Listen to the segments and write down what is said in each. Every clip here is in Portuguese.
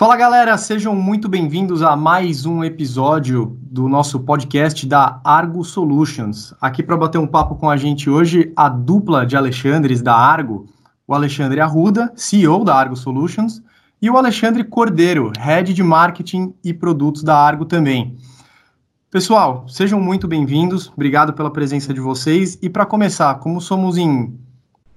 Fala galera, sejam muito bem-vindos a mais um episódio do nosso podcast da Argo Solutions. Aqui para bater um papo com a gente hoje, a dupla de Alexandres da Argo, o Alexandre Arruda, CEO da Argo Solutions, e o Alexandre Cordeiro, Head de Marketing e Produtos da Argo também. Pessoal, sejam muito bem-vindos, obrigado pela presença de vocês. E para começar, como somos em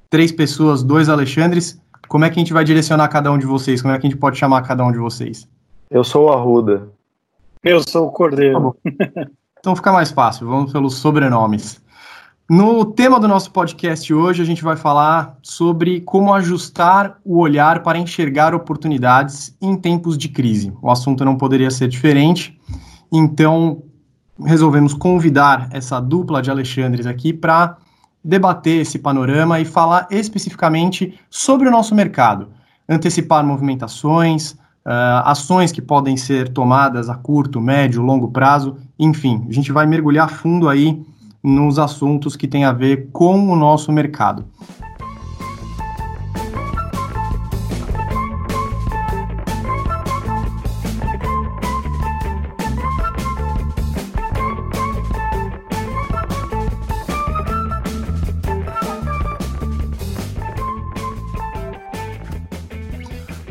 três pessoas, dois Alexandres, como é que a gente vai direcionar cada um de vocês? Como é que a gente pode chamar cada um de vocês? Eu sou o Arruda. Eu sou o Cordeiro. Tá então fica mais fácil, vamos pelos sobrenomes. No tema do nosso podcast hoje, a gente vai falar sobre como ajustar o olhar para enxergar oportunidades em tempos de crise. O assunto não poderia ser diferente, então resolvemos convidar essa dupla de Alexandres aqui para debater esse panorama e falar especificamente sobre o nosso mercado, antecipar movimentações, uh, ações que podem ser tomadas a curto, médio, longo prazo, enfim, a gente vai mergulhar fundo aí nos assuntos que têm a ver com o nosso mercado.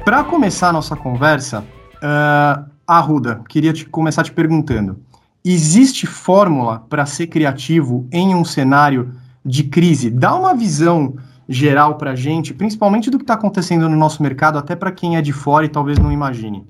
Para começar a nossa conversa, uh, Arruda, queria te, começar te perguntando: existe fórmula para ser criativo em um cenário de crise? Dá uma visão geral para a gente, principalmente do que está acontecendo no nosso mercado, até para quem é de fora e talvez não imagine.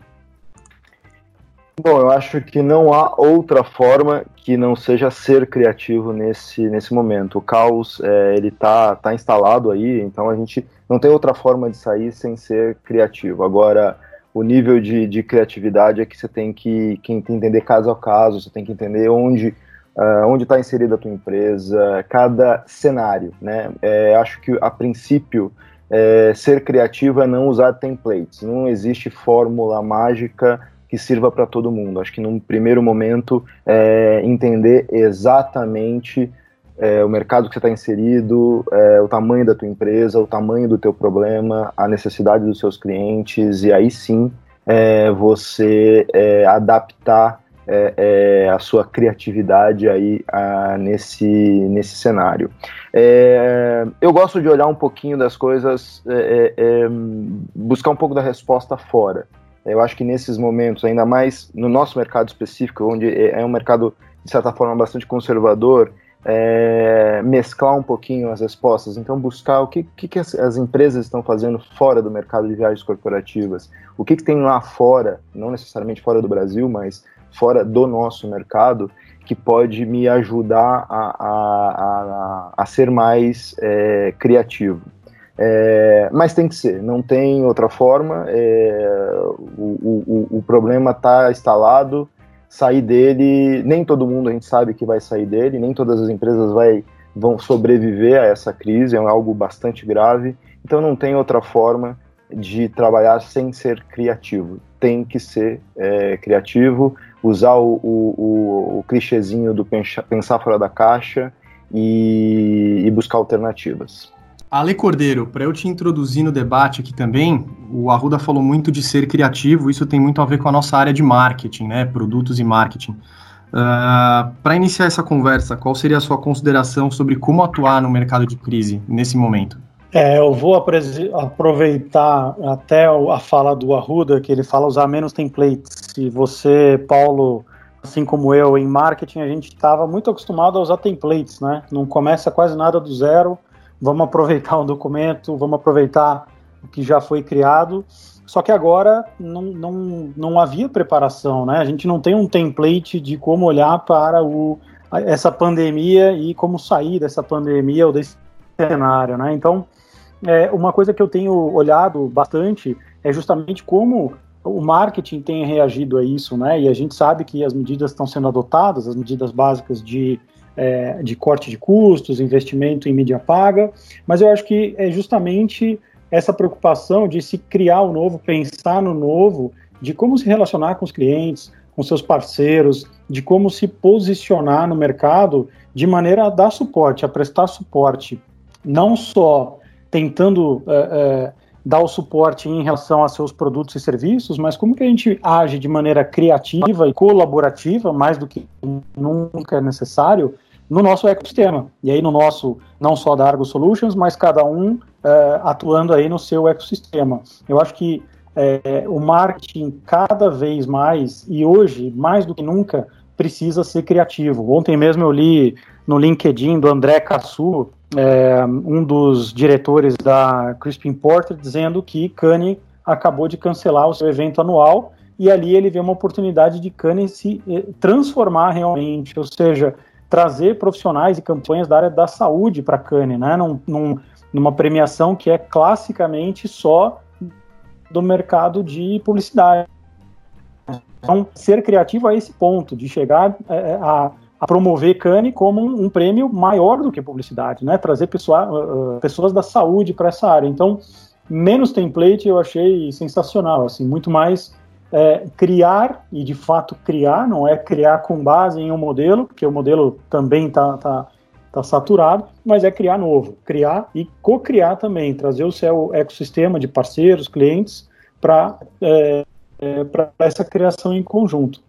Bom, eu acho que não há outra forma que não seja ser criativo nesse, nesse momento. O caos é, ele tá, tá instalado aí, então a gente não tem outra forma de sair sem ser criativo. Agora, o nível de, de criatividade é que você tem que, que, entender caso a caso, você tem que entender onde uh, onde está inserida a tua empresa, cada cenário, né? É, acho que a princípio é, ser criativo é não usar templates. Não existe fórmula mágica que sirva para todo mundo. Acho que num primeiro momento é, entender exatamente é, o mercado que você está inserido, é, o tamanho da tua empresa, o tamanho do teu problema, a necessidade dos seus clientes e aí sim é, você é, adaptar é, é, a sua criatividade aí a, nesse, nesse cenário. eu gosto de olhar um pouquinho das coisas, buscar um pouco da resposta fora. Eu acho que nesses momentos, ainda mais no nosso mercado específico, onde é um mercado de certa forma bastante conservador, é, mesclar um pouquinho as respostas, então buscar o que, que, que as, as, empresas estão fazendo fora do mercado de viagens corporativas, o que, que tem lá fora, não necessariamente fora do Brasil, mas fora do nosso mercado, que pode me ajudar a, a, a, a ser mais é, criativo. É, mas tem que ser, não tem outra forma. É, o, o, o problema está instalado, sair dele, nem todo mundo a gente sabe que vai sair dele, nem todas as empresas vai, vão sobreviver a essa crise, é algo bastante grave. Então não tem outra forma de trabalhar sem ser criativo. Tem que ser é, criativo, usar o, o, o, clichêzinho do pensar fora da caixa e, e buscar alternativas. Ale Cordeiro, para eu te introduzir no debate aqui também, o Arruda falou muito de ser criativo, isso tem muito a ver com a nossa área de marketing, né? Produtos e marketing. Uh, ah, para iniciar essa conversa, qual seria a sua consideração sobre como atuar no mercado de crise nesse momento? É, eu vou aproveitar até a fala do Arruda, que ele fala usar menos templates. Se você, Paulo, assim como eu, em marketing, a gente estava muito acostumado a usar templates, né? Não começa quase nada do zero vamos aproveitar o documento, vamos aproveitar o que já foi criado. Só que agora não, não, não havia preparação, né? A gente não tem um template de como olhar para o, essa pandemia e como sair dessa pandemia ou desse cenário, né? Então, é, uma coisa que eu tenho olhado bastante é justamente como o marketing tem reagido a isso, né? E a gente sabe que as medidas estão sendo adotadas, as medidas básicas de é, de corte de custos, investimento em mídia paga, mas eu acho que é justamente essa preocupação de se criar o novo, pensar no novo, de como se relacionar com os clientes, com seus parceiros, de como se posicionar no mercado de maneira a dar suporte, a prestar suporte, não só tentando é, é, dar o suporte em relação a seus produtos e serviços, mas como que a gente age de maneira criativa e colaborativa, mais do que nunca é necessário, no nosso ecossistema. E aí no nosso, não só da Argo Solutions, mas cada um é, atuando aí no seu ecossistema. Eu acho que é, o marketing cada vez mais, e hoje, mais do que nunca, precisa ser criativo. Ontem mesmo eu li no LinkedIn do André Cassu, é, um dos diretores da Crispin Porter, dizendo que Kanye acabou de cancelar o seu evento anual e ali ele vê uma oportunidade de Kanye se eh, transformar realmente, ou seja, trazer profissionais e campanhas da área da saúde para Kanye, né, num, num, numa premiação que é classicamente só do mercado de publicidade. Então, ser criativo a esse ponto, de chegar é, a, a promover Cane como um, um, prêmio maior do que publicidade, né? Trazer pessoa, uh, pessoas da saúde para essa área. Então, menos template eu achei sensacional, assim, muito mais é, criar e de fato criar, não é criar com base em um modelo, porque o modelo também está tá, tá saturado, mas é criar novo, criar e co-criar também, trazer o seu ecossistema de parceiros, clientes para é, é, para essa criação em conjunto.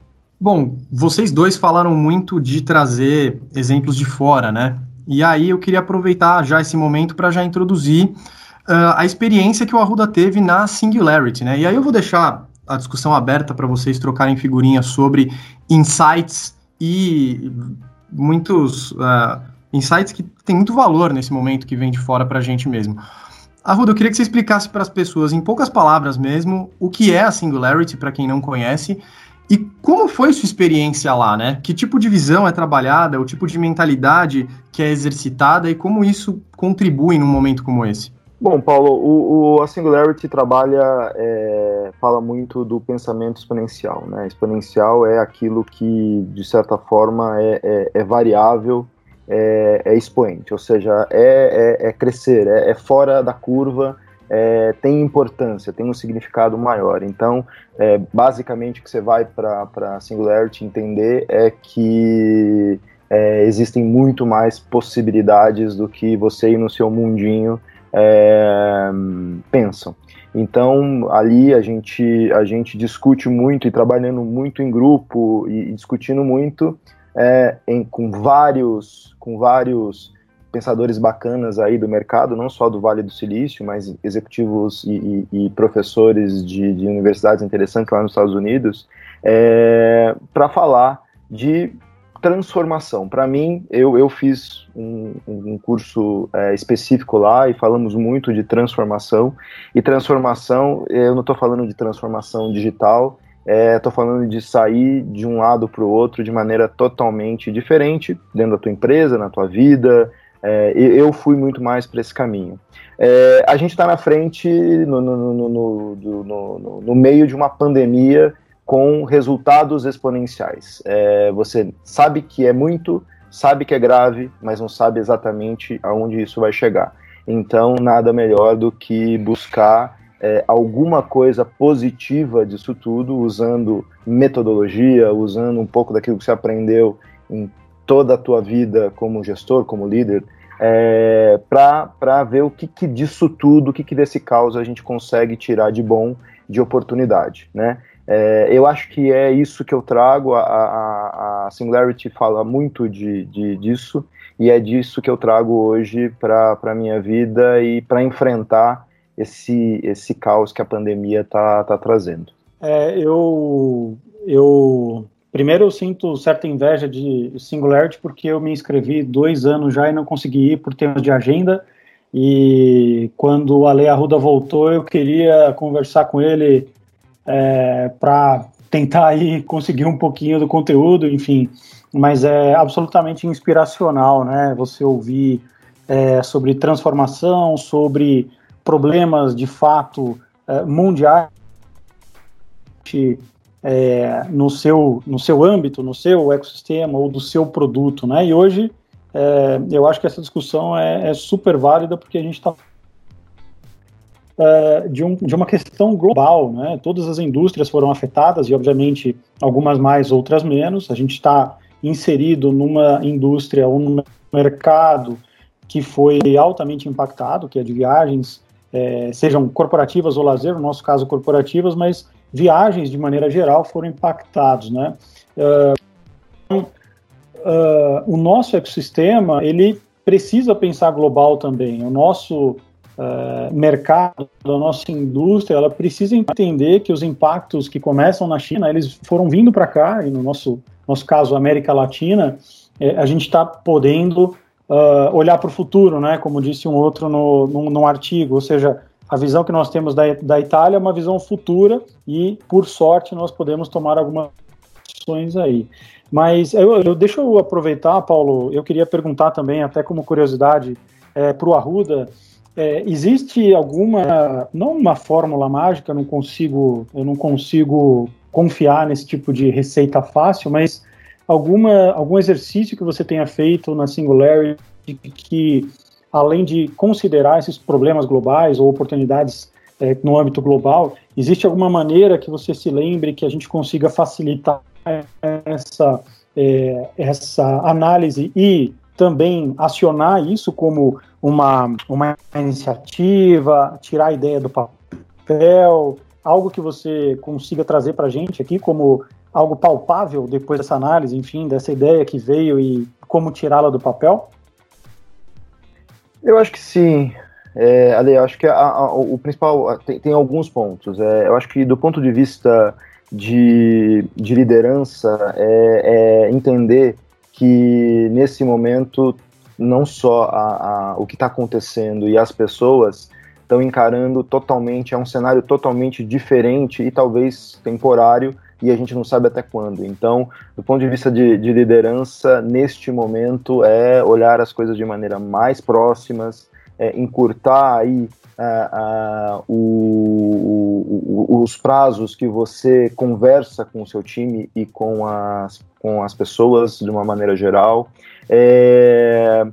Bom, vocês dois falaram muito de trazer exemplos de fora, né? E aí eu queria aproveitar já esse momento para já introduzir uh, a experiência que o Arruda teve na Singularity, né? E aí eu vou deixar a discussão aberta para vocês trocarem figurinhas sobre insights e muitos uh, insights que têm muito valor nesse momento que vem de fora para a gente mesmo. Arruda, eu queria que você explicasse para as pessoas, em poucas palavras mesmo, o que é a Singularity, para quem não conhece, e como foi sua experiência lá, né? Que tipo de visão é trabalhada, o tipo de mentalidade que é exercitada e como isso contribui num momento como esse? Bom, Paulo, o, o a Singularity trabalha, é, fala muito do pensamento exponencial, né? Exponencial é aquilo que, de certa forma, é, é, é variável, é, é, expoente, ou seja, é, é, é crescer, é, é fora da curva, é, tem importância, tem um significado maior. Então, é, basicamente, o que você vai para a Singularity entender é que é, existem muito mais possibilidades do que você e no seu mundinho é, pensam. Então, ali a gente, a gente discute muito e trabalhando muito em grupo e, e discutindo muito é, em, com vários, com vários pensadores bacanas aí do mercado, não só do Vale do Silício, mas executivos e, e, e professores de, de, universidades interessantes lá nos Estados Unidos, é, para falar de transformação. Para mim, eu, eu fiz um, um curso é, específico lá e falamos muito de transformação. E transformação, eu não estou falando de transformação digital, estou é, falando de sair de um lado para o outro de maneira totalmente diferente dentro da tua empresa, na tua vida, é, eu fui muito mais para esse caminho. É, a gente está na frente, no, no, no, no, meio de uma pandemia com resultados exponenciais. É, você sabe que é muito, sabe que é grave, mas não sabe exatamente aonde isso vai chegar. Então, nada melhor do que buscar é, alguma coisa positiva disso tudo, usando metodologia, usando um pouco daquilo que você aprendeu em toda a tua vida como gestor, como líder, é, para ver o que, que, disso tudo, o que, que desse caos a gente consegue tirar de bom, de oportunidade, né? É, eu acho que é isso que eu trago, a, a, a Singularity fala muito de, de, disso, e é disso que eu trago hoje para a minha vida e para enfrentar esse, esse caos que a pandemia está tá trazendo. É, eu, eu Primeiro, eu sinto certa inveja de Singularity porque eu me inscrevi dois anos já e não consegui ir por temas de agenda. E quando o Ale Arruda voltou, eu queria conversar com ele é, para tentar aí conseguir um pouquinho do conteúdo, enfim. Mas é absolutamente inspiracional, né? Você ouvir é, sobre transformação, sobre problemas de fato é, mundiais é, no, seu, no seu âmbito, no seu ecossistema ou do seu produto, né? E hoje é, eu acho que essa discussão é, é super válida porque a gente está é, de, um, de uma questão global, né? Todas as indústrias foram afetadas e, obviamente, algumas mais, outras menos. A gente está inserido numa indústria ou num mercado que foi altamente impactado, que é de viagens, é, sejam corporativas ou lazer, no nosso caso corporativas, mas viagens de maneira geral foram impactados, né? Uh, uh, o nosso ecossistema ele precisa pensar global também. O nosso uh, mercado, a nossa indústria, ela precisa entender que os impactos que começam na China, eles foram vindo para cá, e no nosso, nosso caso, América Latina, eh, a gente está podendo uh, olhar para o futuro, né, como disse um outro no, no, no, artigo, ou seja, a visão que nós temos da, da Itália é uma visão futura e, por sorte, nós podemos tomar algumas ações aí. Mas eu, eu, deixa eu aproveitar, Paulo, eu queria perguntar também, até como curiosidade, é, para o Arruda, é, existe alguma, não uma fórmula mágica, não consigo, eu não consigo confiar nesse tipo de receita fácil, mas alguma, algum exercício que você tenha feito na Singularity que, além de considerar esses problemas globais ou oportunidades é, no âmbito global, existe alguma maneira que você se lembre que a gente consiga facilitar essa, é, essa análise e também acionar isso como uma, uma iniciativa, tirar a ideia do papel, algo que você consiga trazer para a gente aqui como algo palpável depois dessa análise, enfim, dessa ideia que veio e como tirá-la do papel? Eu acho que sim. É, Ale, eu acho que a, a, o principal tem, tem alguns pontos. É, eu acho que do ponto de vista de, de liderança é, é entender que nesse momento não só a, a, o que está acontecendo e as pessoas estão encarando totalmente, é um cenário totalmente diferente e talvez temporário e a gente não sabe até quando. Então, do ponto de vista de, de liderança, neste momento é olhar as coisas de maneira mais próximas, é, encurtar aí uh, uh, o, o, os prazos que você conversa com o seu time e com as, com as pessoas de uma maneira geral. É,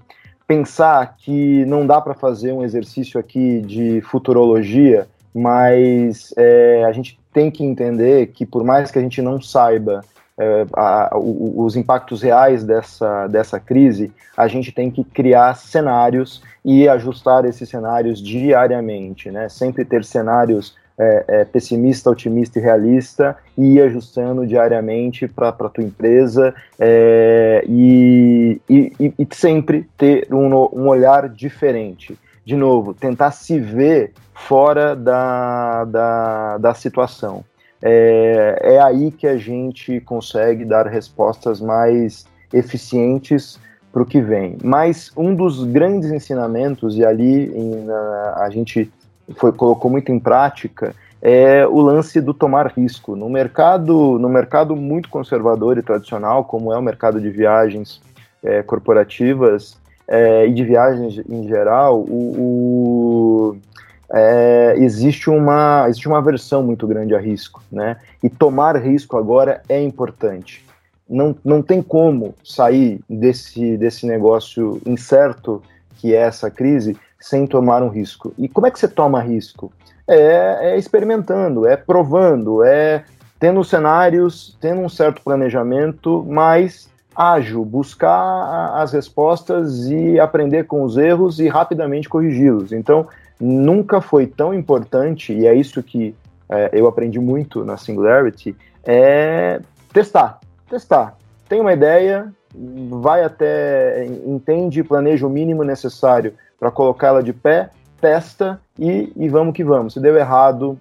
pensar que não dá para fazer um exercício aqui de futurologia, mas é, a gente tem que entender que por mais que a gente não saiba é, a, os impactos reais dessa, dessa crise, a gente tem que criar cenários e ajustar esses cenários diariamente, né? Sempre ter cenários é, é, pessimista, otimista e realista e ir ajustando diariamente para a tua empresa é, e, e, e, sempre ter um, um, olhar diferente. De novo, tentar se ver fora da, da, da situação. É, é aí que a gente consegue dar respostas mais eficientes para o que vem. Mas um dos grandes ensinamentos, e ali em, a, gente foi, colocou muito em prática é o lance do tomar risco. No mercado, no mercado muito conservador e tradicional, como é o mercado de viagens é, corporativas é, e de viagens em geral, o, o é, existe, uma, existe uma aversão muito grande a risco. Né? E tomar risco agora é importante. Não, não tem como sair desse, desse negócio incerto que é essa crise sem tomar um risco. E como é que você toma risco? É, é experimentando, é provando, é tendo cenários, tendo um certo planejamento, mas ágil, buscar as respostas e aprender com os erros e rapidamente corrigi-los. Então, nunca foi tão importante, e é isso que é, eu aprendi muito na Singularity, é testar, testar. Tem uma ideia, vai até, entende, planeja o mínimo necessário para colocá-la de pé, testa e, e, vamos que vamos. Se deu errado,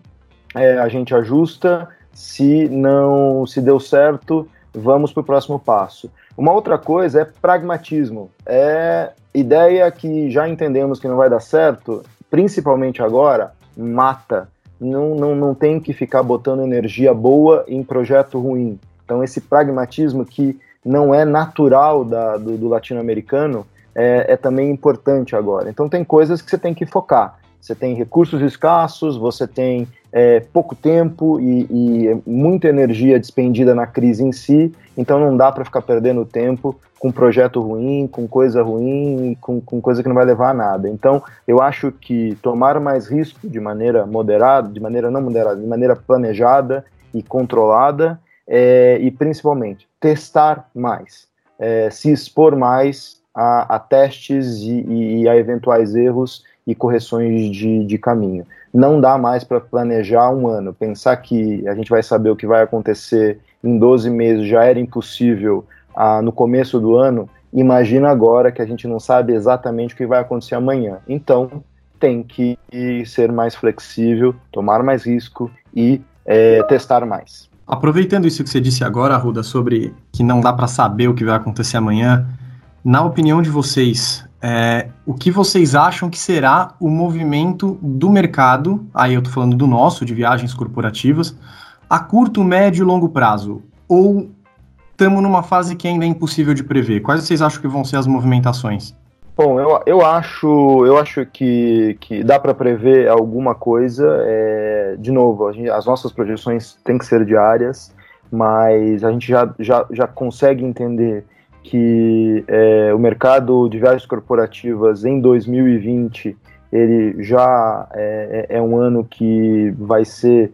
é, a gente ajusta. Se não, se deu certo, vamos para o próximo passo. Uma outra coisa é pragmatismo. É ideia que já entendemos que não vai dar certo, principalmente agora, mata. Não, não, não tem que ficar botando energia boa em projeto ruim. Então, esse pragmatismo que não é natural da, do, do latino-americano, é, é também importante agora. Então tem coisas que você tem que focar. Você tem recursos escassos, você tem é, pouco tempo e, e, muita energia despendida na crise em si, então não dá para ficar perdendo tempo com projeto ruim, com coisa ruim, com, com coisa que não vai levar a nada. Então eu acho que tomar mais risco de maneira moderada, de maneira não moderada, de maneira planejada e controlada, é, e principalmente testar mais, é, se expor mais a, a testes e, e, a eventuais erros e correções de, de caminho. Não dá mais para planejar um ano. Pensar que a gente vai saber o que vai acontecer em 12 meses já era impossível ah, no começo do ano. Imagina agora que a gente não sabe exatamente o que vai acontecer amanhã. Então, tem que ser mais flexível, tomar mais risco e é, testar mais. Aproveitando isso que você disse agora, Ruda, sobre que não dá para saber o que vai acontecer amanhã, na opinião de vocês, é, o que vocês acham que será o movimento do mercado, aí eu estou falando do nosso, de viagens corporativas, a curto, médio e longo prazo? Ou estamos numa fase que ainda é impossível de prever? Quais vocês acham que vão ser as movimentações? Bom, eu, eu acho, eu acho que, que dá para prever alguma coisa. É, de novo, gente, as nossas projeções têm que ser diárias, mas a gente já, já, já consegue entender que é, o mercado de viagens corporativas em 2020 ele já é, é, é um ano que vai ser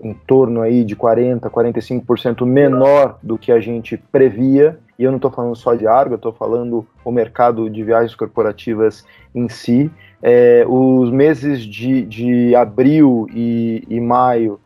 em torno aí de 40, 45% menor do que a gente previa e eu não estou falando só de Argo, eu estou falando o mercado de viagens corporativas em si. É, os meses de, de abril e, e, maio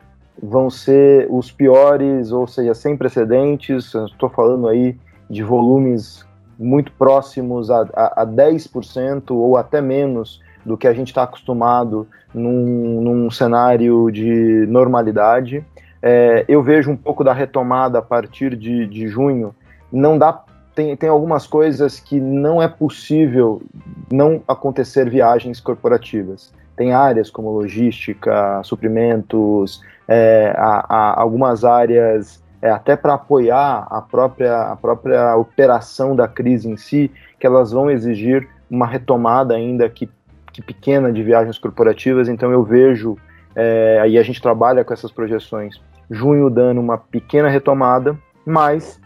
vão ser os piores, ou seja, sem precedentes. Estou falando aí de volumes muito próximos a, a, a 10% ou até menos do que a gente está acostumado num, num, cenário de normalidade. É, eu vejo um pouco da retomada a partir de, de junho não dá tem, tem algumas coisas que não é possível não acontecer viagens corporativas. Tem áreas como logística, suprimentos, é, algumas áreas é, até para apoiar a própria, a própria operação da crise em si, que elas vão exigir uma retomada ainda que, que pequena de viagens corporativas. Então eu vejo, é, aí a gente trabalha com essas projeções, junho dando uma pequena retomada, mas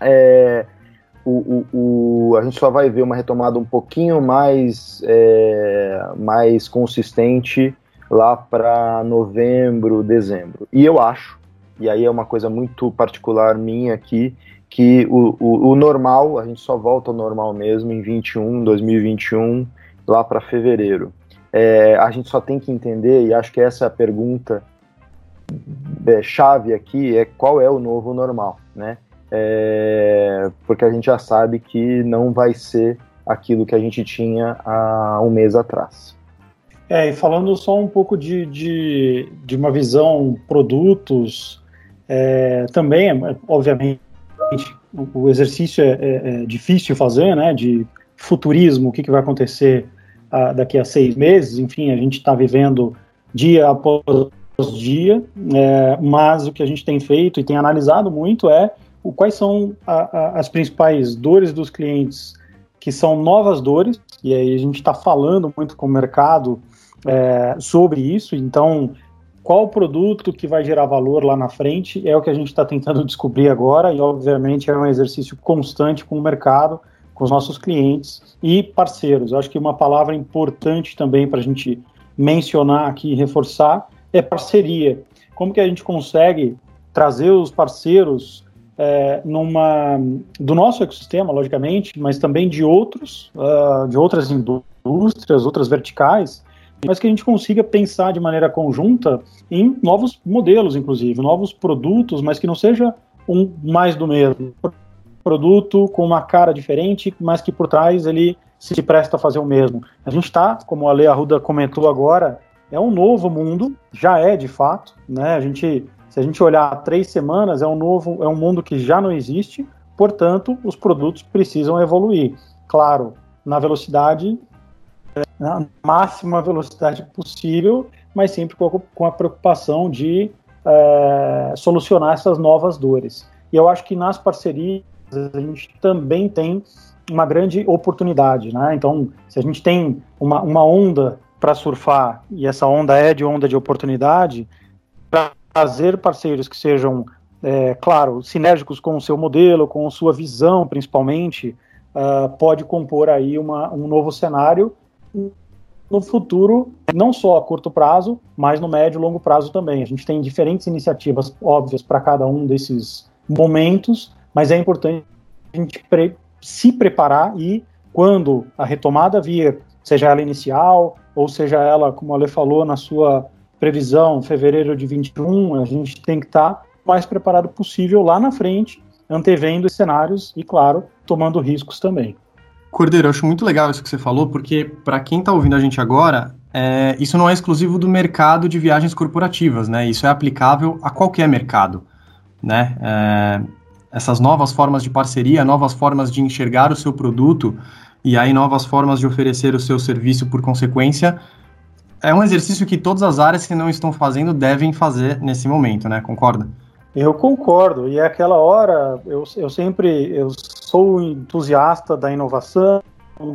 é, o, o, o, a gente só vai ver uma retomada um pouquinho mais, é, mais consistente lá para novembro, dezembro. E eu acho, e aí é uma coisa muito particular minha aqui, que o, o, o normal, a gente só volta ao normal mesmo em 21, 2021, lá para fevereiro. É, a gente só tem que entender, e acho que essa é a pergunta é, chave aqui, é qual é o novo normal, né? é, porque a gente já sabe que não vai ser aquilo que a gente tinha há um mês atrás. É, e falando só um pouco de, de, de uma visão produtos, é, também, obviamente, o exercício é, é, é, difícil fazer, né, de futurismo, o que, que vai acontecer ah, daqui a seis meses, enfim, a gente está vivendo dia após dia, é, mas o que a gente tem feito e tem analisado muito é o, quais são a, a, as principais dores dos clientes que são novas dores, e aí a gente está falando muito com o mercado é, sobre isso, então qual produto que vai gerar valor lá na frente é o que a gente está tentando descobrir agora, e obviamente é um exercício constante com o mercado, com os nossos clientes e parceiros. Eu acho que uma palavra importante também para a gente mencionar aqui e reforçar é parceria. Como que a gente consegue trazer os parceiros é, numa do nosso ecossistema, logicamente, mas também de outros, uh, de outras indústrias, outras verticais, mas que a gente consiga pensar de maneira conjunta em novos modelos, inclusive, novos produtos, mas que não seja um mais do mesmo. Produto com uma cara diferente, mas que por trás ele se presta a fazer o mesmo. A gente está, como a Lea Arruda comentou agora, é um novo mundo, já é de fato, né? A gente se a gente olhar três semanas, é um novo, é um mundo que já não existe, portanto, os produtos precisam evoluir. Claro, na velocidade, na máxima velocidade possível, mas sempre com a, preocupação de é, solucionar essas novas dores. E eu acho que nas parcerias a gente também tem uma grande oportunidade, né? Então, se a gente tem uma, uma onda para surfar e essa onda é de onda de oportunidade, trazer parceiros que sejam, é, claro, sinérgicos com o seu modelo, com sua visão, principalmente, uh, pode compor aí uma, um novo cenário no futuro, não só a curto prazo, mas no médio e longo prazo também. A gente tem diferentes iniciativas óbvias para cada um desses momentos, mas é importante a gente pre se preparar e, quando a retomada vir, seja ela inicial ou seja ela, como a Ale falou, na sua previsão, fevereiro de 21, a gente tem que estar tá mais preparado possível lá na frente, antevendo os cenários e, claro, tomando riscos também. Cordeiro, eu acho muito legal isso que você falou, porque para quem está ouvindo a gente agora, é, isso não é exclusivo do mercado de viagens corporativas, né? Isso é aplicável a qualquer mercado, né? É, essas novas formas de parceria, novas formas de enxergar o seu produto e aí novas formas de oferecer o seu serviço por consequência, é um exercício que todas as áreas que não estão fazendo devem fazer nesse momento, né? Concorda? Eu concordo, e é aquela hora eu, eu sempre eu sou entusiasta da inovação,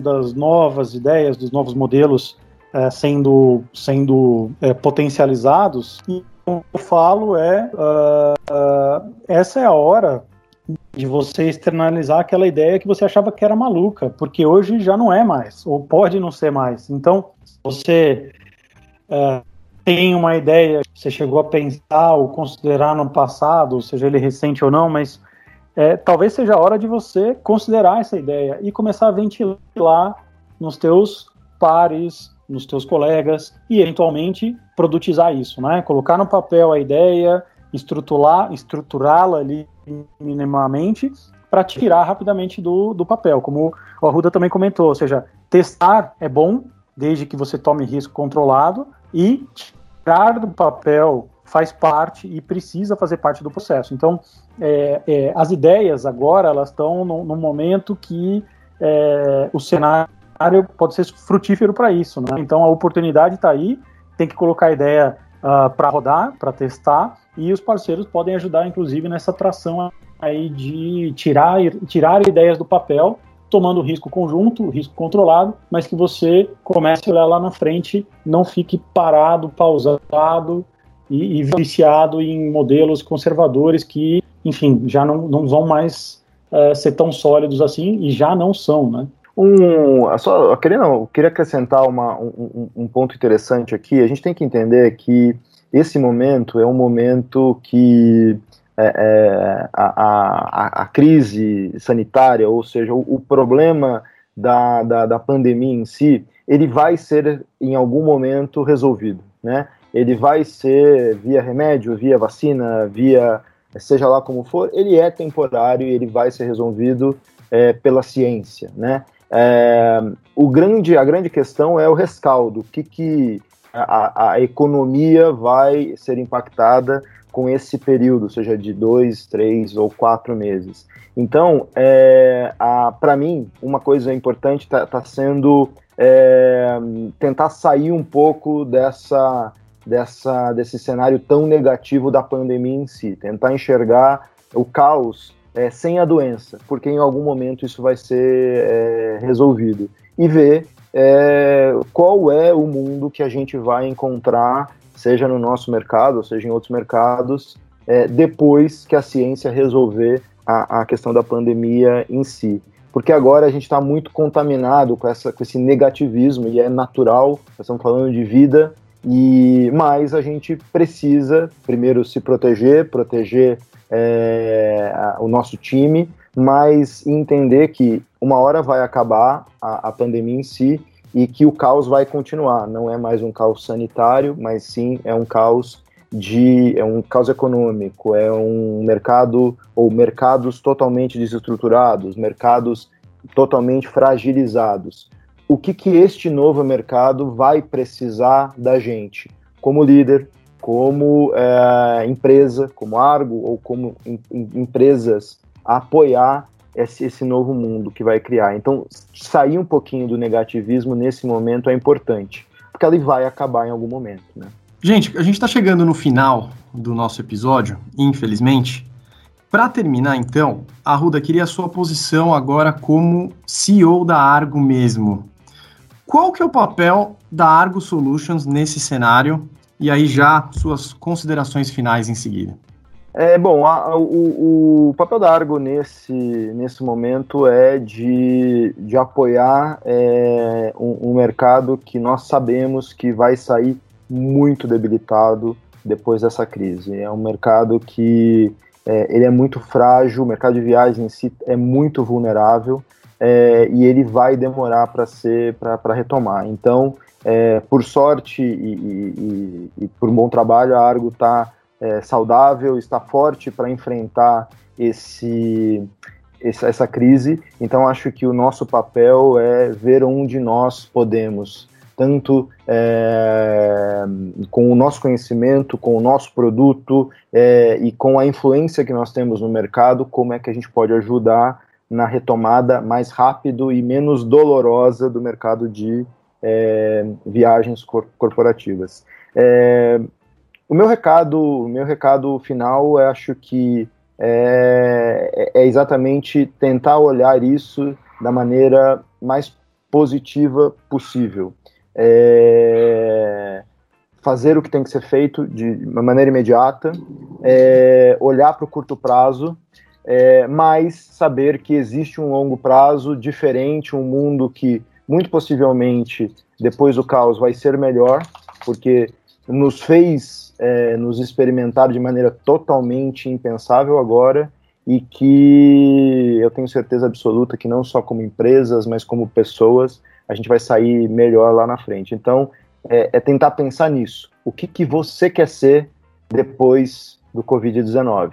das novas ideias, dos novos modelos é, sendo, sendo é, potencializados, e o que eu falo é uh, uh, essa é a hora de você externalizar aquela ideia que você achava que era maluca, porque hoje já não é mais, ou pode não ser mais. Então, você uh, tem uma ideia, você chegou a pensar ou considerar no passado, seja ele recente ou não, mas é, talvez seja a hora de você considerar essa ideia e começar a ventilar nos teus pares, nos teus colegas e eventualmente produtizar isso, né? Colocar no papel a ideia, estruturar, estruturá-la ali minimamente para tirar rapidamente do, do papel, como o Arruda também comentou, ou seja, testar é bom desde que você tome risco controlado e tirar do papel faz parte e precisa fazer parte do processo. Então, é, é, as ideias agora elas estão no momento que é, o cenário pode ser frutífero para isso. Né? Então, a oportunidade está aí, tem que colocar a ideia uh, ah, para rodar, para testar, e os parceiros podem ajudar, inclusive, nessa tração aí de tirar, tirar ideias do papel tomando risco conjunto, risco controlado, mas que você comece a olhar lá na frente, não fique parado, pausado e, e viciado em modelos conservadores que, enfim, já não, não vão mais uh, ser tão sólidos assim e já não são, né? Um, só, eu queria, eu queria acrescentar uma, um, um ponto interessante aqui. A gente tem que entender que esse momento é um momento que é, é, a, a, a, crise sanitária, ou seja, o, o problema da, da, da, pandemia em si, ele vai ser em algum momento resolvido, né? Ele vai ser via remédio, via vacina, via seja lá como for, ele é temporário e ele vai ser resolvido é, pela ciência, né? É, o grande, a grande questão é o rescaldo, o que, que a, a economia vai ser impactada com esse período, seja de dois, três ou quatro meses. Então, é, para mim, uma coisa importante está tá sendo é, tentar sair um pouco dessa, dessa, desse cenário tão negativo da pandemia em si, tentar enxergar o caos é, sem a doença, porque em algum momento isso vai ser é, resolvido, e ver é, qual é o mundo que a gente vai encontrar seja no nosso mercado, seja em outros mercados, é, depois que a ciência resolver a, a, questão da pandemia em si. Porque agora a gente está muito contaminado com, essa, com esse negativismo, e é natural, nós estamos falando de vida, e mas a gente precisa primeiro se proteger, proteger é, o nosso time, mas entender que uma hora vai acabar a, a pandemia em si e que o caos vai continuar. Não é mais um caos sanitário, mas sim é um caos de é um caos econômico, é um mercado ou mercados totalmente desestruturados, mercados totalmente fragilizados. O que que este novo mercado vai precisar da gente, como líder, como é, empresa, como Argo ou como em, em, empresas apoiar esse, esse novo mundo que vai criar. Então, sair um pouquinho do negativismo nesse momento é importante, porque ele vai acabar em algum momento, né? Gente, a gente está chegando no final do nosso episódio, infelizmente. Para terminar, então, a Ruda queria a sua posição agora como CEO da Argo mesmo. Qual que é o papel da Argo Solutions nesse cenário? E aí já suas considerações finais em seguida. É, bom, a, o, o, papel da Argo nesse, nesse momento é de, de apoiar é, um, um, mercado que nós sabemos que vai sair muito debilitado depois dessa crise. É um mercado que é, ele é muito frágil, o mercado de viagens em si é muito vulnerável é, e ele vai demorar para ser para retomar. Então, é, por sorte e, e, e, por bom trabalho, a Argo está é, saudável, está forte para enfrentar esse, essa, essa crise. Então, acho que o nosso papel é ver onde nós podemos tanto é, com o nosso conhecimento, com o nosso produto é, e com a influência que nós temos no mercado, como é que a gente pode ajudar na retomada mais rápido e menos dolorosa do mercado de é, viagens cor corporativas. É, o meu recado, meu recado final, eu acho que é, é exatamente tentar olhar isso da maneira mais positiva possível. É, fazer o que tem que ser feito de uma maneira imediata, é, olhar para o curto prazo, é, mas saber que existe um longo prazo diferente, um mundo que muito possivelmente depois do caos vai ser melhor, porque nos fez é, nos experimentar de maneira totalmente impensável agora e que eu tenho certeza absoluta que não só como empresas, mas como pessoas, a gente vai sair melhor lá na frente. Então, é, é tentar pensar nisso. O que, que você quer ser depois do Covid-19?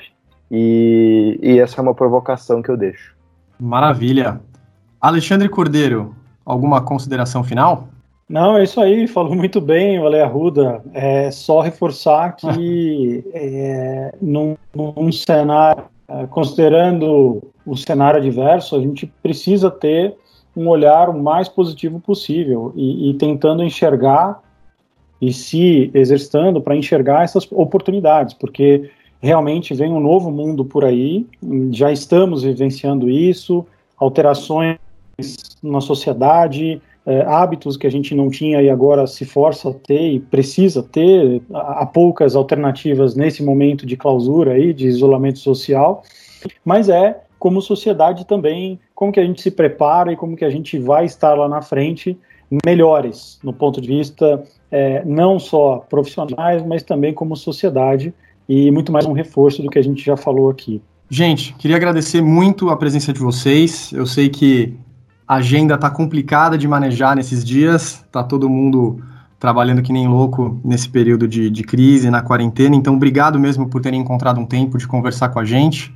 E, e essa é uma provocação que eu deixo. Maravilha. Alexandre Cordeiro, alguma consideração final? Não, é isso aí, falou muito bem, Valé Arruda. É só reforçar que é, num, num cenário, é, considerando o cenário adverso, a gente precisa ter um olhar o mais positivo possível e, e tentando enxergar e se exercitando para enxergar essas oportunidades, porque realmente vem um novo mundo por aí, já estamos vivenciando isso, alterações na sociedade, é, hábitos que a gente não tinha e agora se força a ter e precisa ter, há poucas alternativas nesse momento de clausura aí, de isolamento social, mas é como sociedade também, como que a gente se prepara e como que a gente vai estar lá na frente melhores no ponto de vista é, não só profissionais, mas também como sociedade e muito mais um reforço do que a gente já falou aqui. Gente, queria agradecer muito a presença de vocês. Eu sei que a agenda está complicada de manejar nesses dias, tá todo mundo trabalhando que nem louco nesse período de, de crise, na quarentena. Então, obrigado mesmo por terem encontrado um tempo de conversar com a gente.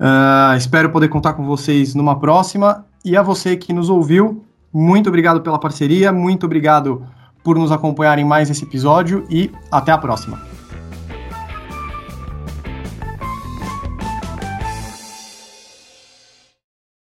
Uh, espero poder contar com vocês numa próxima. E a você que nos ouviu, muito obrigado pela parceria, muito obrigado por nos acompanhar em mais esse episódio e até a próxima.